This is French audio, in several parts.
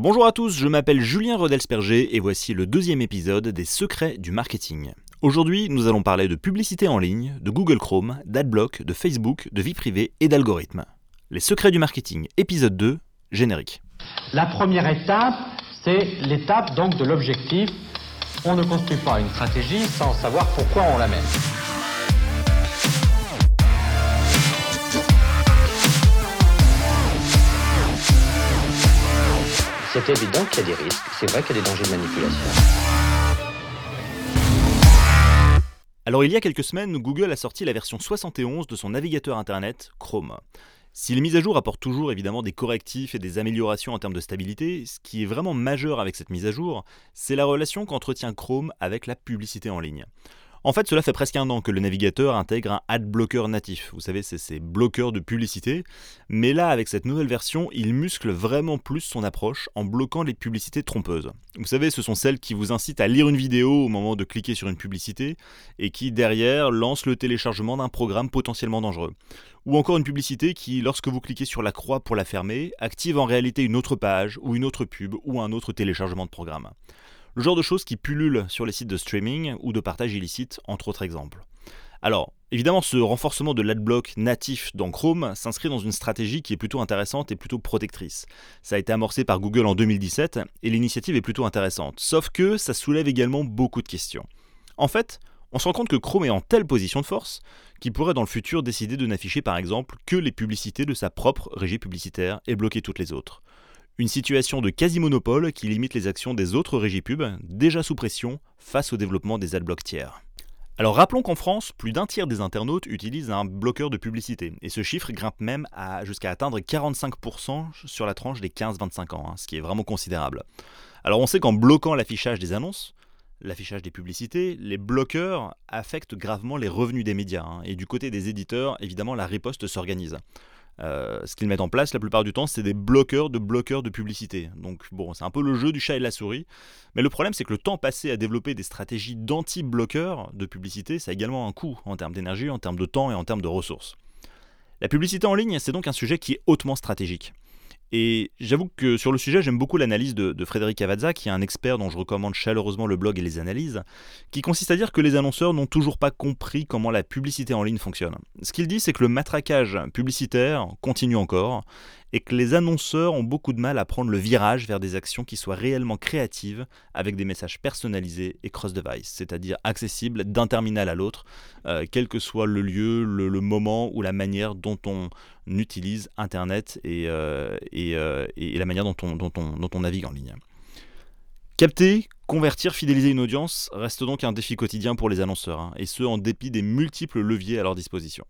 Bonjour à tous, je m'appelle Julien Rodelsperger et voici le deuxième épisode des secrets du marketing. Aujourd'hui, nous allons parler de publicité en ligne, de Google Chrome, d'Adblock, de Facebook, de vie privée et d'algorithmes. Les secrets du marketing, épisode 2, générique. La première étape, c'est l'étape donc de l'objectif. On ne construit pas une stratégie sans savoir pourquoi on la mène. C'est évident qu'il y a des risques, c'est vrai qu'il y a des dangers de manipulation. Alors il y a quelques semaines, Google a sorti la version 71 de son navigateur internet Chrome. Si les mises à jour apportent toujours évidemment des correctifs et des améliorations en termes de stabilité, ce qui est vraiment majeur avec cette mise à jour, c'est la relation qu'entretient Chrome avec la publicité en ligne. En fait, cela fait presque un an que le navigateur intègre un ad blocker natif. Vous savez, c'est ces bloqueurs de publicité. Mais là, avec cette nouvelle version, il muscle vraiment plus son approche en bloquant les publicités trompeuses. Vous savez, ce sont celles qui vous incitent à lire une vidéo au moment de cliquer sur une publicité et qui, derrière, lancent le téléchargement d'un programme potentiellement dangereux. Ou encore une publicité qui, lorsque vous cliquez sur la croix pour la fermer, active en réalité une autre page ou une autre pub ou un autre téléchargement de programme. Le genre de choses qui pullulent sur les sites de streaming ou de partage illicite, entre autres exemples. Alors, évidemment, ce renforcement de l'adblock natif dans Chrome s'inscrit dans une stratégie qui est plutôt intéressante et plutôt protectrice. Ça a été amorcé par Google en 2017 et l'initiative est plutôt intéressante, sauf que ça soulève également beaucoup de questions. En fait, on se rend compte que Chrome est en telle position de force qu'il pourrait dans le futur décider de n'afficher par exemple que les publicités de sa propre régie publicitaire et bloquer toutes les autres. Une situation de quasi-monopole qui limite les actions des autres régies pub, déjà sous pression face au développement des adblocks tiers. Alors rappelons qu'en France, plus d'un tiers des internautes utilisent un bloqueur de publicité, et ce chiffre grimpe même jusqu'à atteindre 45% sur la tranche des 15-25 ans, hein, ce qui est vraiment considérable. Alors on sait qu'en bloquant l'affichage des annonces, l'affichage des publicités, les bloqueurs affectent gravement les revenus des médias, hein, et du côté des éditeurs, évidemment, la riposte s'organise. Euh, ce qu'ils mettent en place la plupart du temps, c'est des bloqueurs de bloqueurs de publicité. Donc bon, c'est un peu le jeu du chat et de la souris. Mais le problème, c'est que le temps passé à développer des stratégies d'anti-bloqueurs de publicité, ça a également un coût en termes d'énergie, en termes de temps et en termes de ressources. La publicité en ligne, c'est donc un sujet qui est hautement stratégique. Et j'avoue que sur le sujet, j'aime beaucoup l'analyse de, Frédéric Avazza, qui est un expert dont je recommande chaleureusement le blog et les analyses, qui consiste à dire que les annonceurs n'ont toujours pas compris comment la publicité en ligne fonctionne. Ce qu'il dit, c'est que le matraquage publicitaire continue encore, et que les annonceurs ont beaucoup de mal à prendre le virage vers des actions qui soient réellement créatives, avec des messages personnalisés et cross-device, c'est-à-dire accessibles d'un terminal à l'autre, euh, quel que soit le lieu, le, moment ou la manière dont on utilise Internet et, euh, euh, la manière dont on, dont, on, dont on navigue en ligne. Capter, convertir, fidéliser une audience reste donc un défi quotidien pour les annonceurs, hein, et ce en dépit des multiples leviers à leur disposition.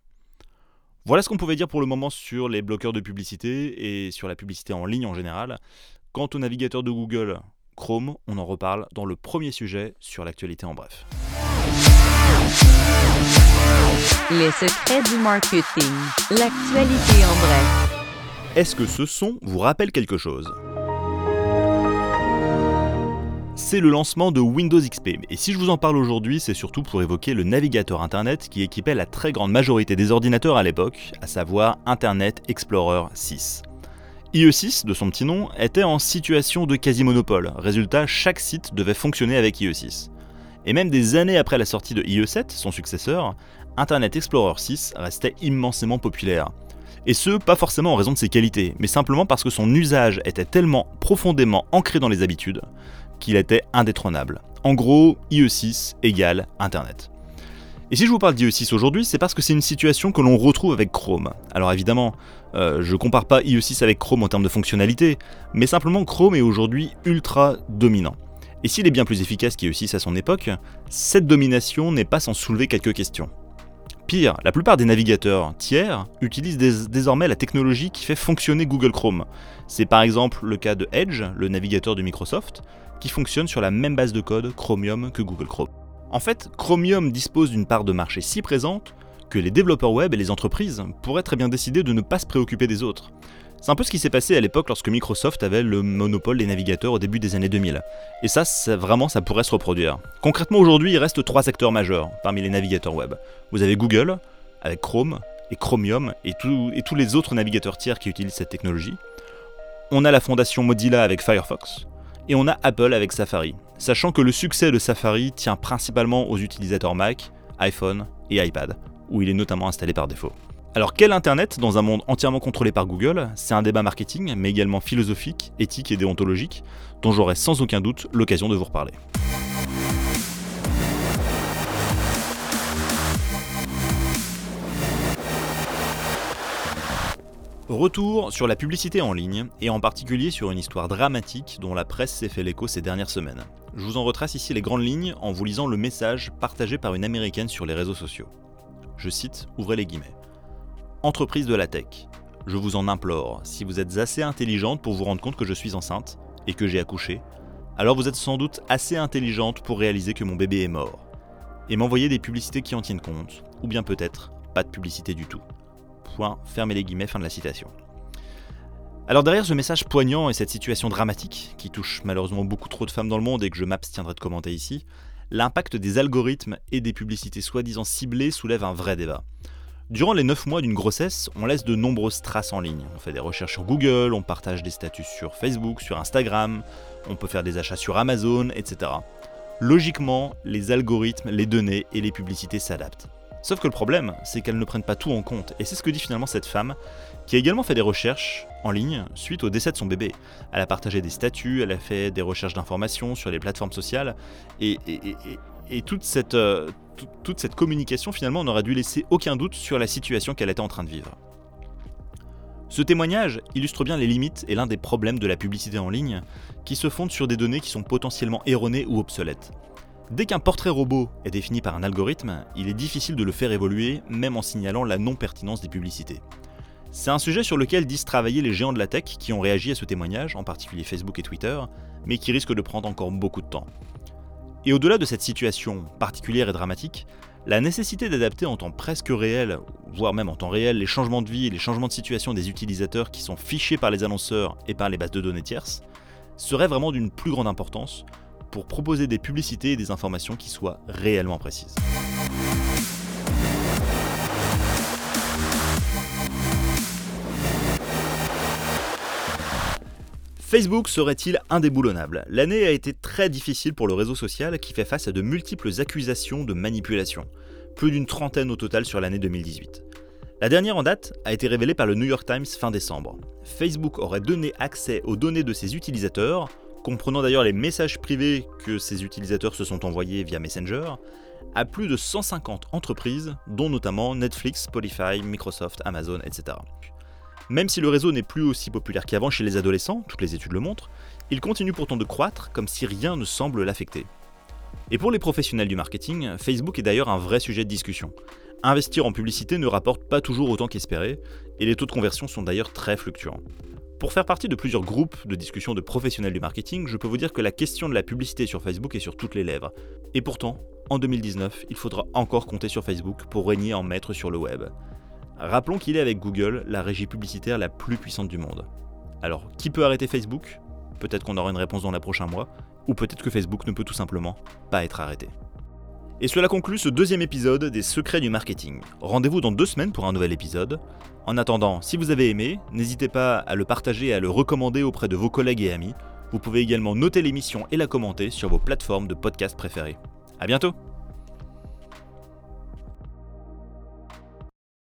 Voilà ce qu'on pouvait dire pour le moment sur les bloqueurs de publicité et sur la publicité en ligne en général. Quant au navigateur de Google, Chrome, on en reparle dans le premier sujet sur l'actualité en bref. Les secrets du marketing, l'actualité en bref. Est-ce que ce son vous rappelle quelque chose? C'est le lancement de Windows XP. Et si je vous en parle aujourd'hui, c'est surtout pour évoquer le navigateur Internet qui équipait la très grande majorité des ordinateurs à l'époque, à savoir Internet Explorer 6. IE6, de son petit nom, était en situation de quasi-monopole. Résultat, chaque site devait fonctionner avec IE6. Et même des années après la sortie de IE7, son successeur, Internet Explorer 6 restait immensément populaire. Et ce, pas forcément en raison de ses qualités, mais simplement parce que son usage était tellement profondément ancré dans les habitudes qu'il était indétrônable. En gros, IE6 égale Internet. Et si je vous parle d'IE6 aujourd'hui, c'est parce que c'est une situation que l'on retrouve avec Chrome. Alors évidemment, euh, je compare pas IE6 avec Chrome en termes de fonctionnalité, mais simplement Chrome est aujourd'hui ultra dominant. Et s'il est bien plus efficace qu'IE6 à son époque, cette domination n'est pas sans soulever quelques questions. Pire, la plupart des navigateurs tiers utilisent désormais la technologie qui fait fonctionner Google Chrome. C'est par exemple le cas de Edge, le navigateur de Microsoft, qui fonctionne sur la même base de code Chromium que Google Chrome. En fait, Chromium dispose d'une part de marché si présente que les développeurs web et les entreprises pourraient très bien décider de ne pas se préoccuper des autres. C'est un peu ce qui s'est passé à l'époque lorsque Microsoft avait le monopole des navigateurs au début des années 2000. Et ça, vraiment, ça pourrait se reproduire. Concrètement, aujourd'hui, il reste trois acteurs majeurs parmi les navigateurs web. Vous avez Google, avec Chrome, et Chromium, et, tous les autres navigateurs tiers qui utilisent cette technologie. on a la fondation Mozilla avec Firefox, et on a Apple avec Safari, sachant que le succès de Safari tient principalement aux utilisateurs Mac, iPhone et iPad, où il est notamment installé par défaut. Alors quel Internet dans un monde entièrement contrôlé par Google C'est un débat marketing, mais également philosophique, éthique et déontologique, dont j'aurai sans aucun doute l'occasion de vous reparler. Retour sur la publicité en ligne, et en particulier sur une histoire dramatique dont la presse s'est fait l'écho ces dernières semaines. Je vous en retrace ici les grandes lignes en vous lisant le message partagé par une américaine sur les réseaux sociaux. Je cite, ouvrez les guillemets. Entreprise de la tech, je vous en implore, si vous êtes assez intelligente pour vous rendre compte que je suis enceinte et que j'ai accouché, alors vous êtes sans doute assez intelligente pour réaliser que mon bébé est mort. Et m'envoyer des publicités qui en tiennent compte, ou bien peut-être pas de publicité du tout fermez les guillemets, fin de la citation. Alors derrière ce message poignant et cette situation dramatique, qui touche malheureusement beaucoup trop de femmes dans le monde et que je m'abstiendrai de commenter ici, l'impact des algorithmes et des publicités soi-disant ciblées soulève un vrai débat. Durant les 9 mois d'une grossesse, on laisse de nombreuses traces en ligne. On fait des recherches sur Google, on partage des statuts sur Facebook, sur Instagram, on peut faire des achats sur Amazon, etc. Logiquement, les algorithmes, les données et les publicités s'adaptent. Sauf que le problème, c'est qu'elles ne prennent pas tout en compte, et c'est ce que dit finalement cette femme, qui a également fait des recherches en ligne suite au décès de son bébé. Elle a partagé des statuts, elle a fait des recherches d'informations sur les plateformes sociales, et, cette, euh, toute cette communication finalement n'aurait dû laisser aucun doute sur la situation qu'elle était en train de vivre. Ce témoignage illustre bien les limites et l'un des problèmes de la publicité en ligne, qui se fonde sur des données qui sont potentiellement erronées ou obsolètes. Dès qu'un portrait robot est défini par un algorithme, il est difficile de le faire évoluer, même en signalant la non-pertinence des publicités. C'est un sujet sur lequel disent travailler les géants de la tech qui ont réagi à ce témoignage, en particulier Facebook et Twitter, mais qui risque de prendre encore beaucoup de temps. Et au-delà de cette situation particulière et dramatique, la nécessité d'adapter en temps presque réel, voire même en temps réel, les changements de vie et les changements de situation des utilisateurs qui sont fichés par les annonceurs et par les bases de données tierces, serait vraiment d'une plus grande importance pour proposer des publicités et des informations qui soient réellement précises. Facebook serait-il indéboulonnable? L'année a été très difficile pour le réseau social qui fait face à de multiples accusations de manipulation, plus d'une trentaine au total sur l'année 2018. La dernière en date a été révélée par le New York Times fin décembre. Facebook aurait donné accès aux données de ses utilisateurs comprenant d'ailleurs les messages privés que ces utilisateurs se sont envoyés via Messenger, à plus de 150 entreprises, dont notamment Netflix, Spotify, Microsoft, Amazon, etc. Même si le réseau n'est plus aussi populaire qu'avant chez les adolescents, toutes les études le montrent, il continue pourtant de croître comme si rien ne semble l'affecter. Et pour les professionnels du marketing, Facebook est d'ailleurs un vrai sujet de discussion. Investir en publicité ne rapporte pas toujours autant qu'espéré, et les taux de conversion sont d'ailleurs très fluctuants. Pour faire partie de plusieurs groupes de discussion de professionnels du marketing, je peux vous dire que la question de la publicité sur Facebook est sur toutes les lèvres. Et pourtant, en 2019, il faudra encore compter sur Facebook pour régner en maître sur le web. Rappelons qu'il est avec Google la régie publicitaire la plus puissante du monde. Alors, qui peut arrêter Facebook? Peut-être qu'on aura une réponse dans les prochains mois, ou peut-être que Facebook ne peut tout simplement pas être arrêté. Et cela conclut ce deuxième épisode des Secrets du Marketing. Rendez-vous dans deux semaines pour un nouvel épisode. En attendant, si vous avez aimé, n'hésitez pas à le partager et à le recommander auprès de vos collègues et amis. Vous pouvez également noter l'émission et la commenter sur vos plateformes de podcast préférées. A bientôt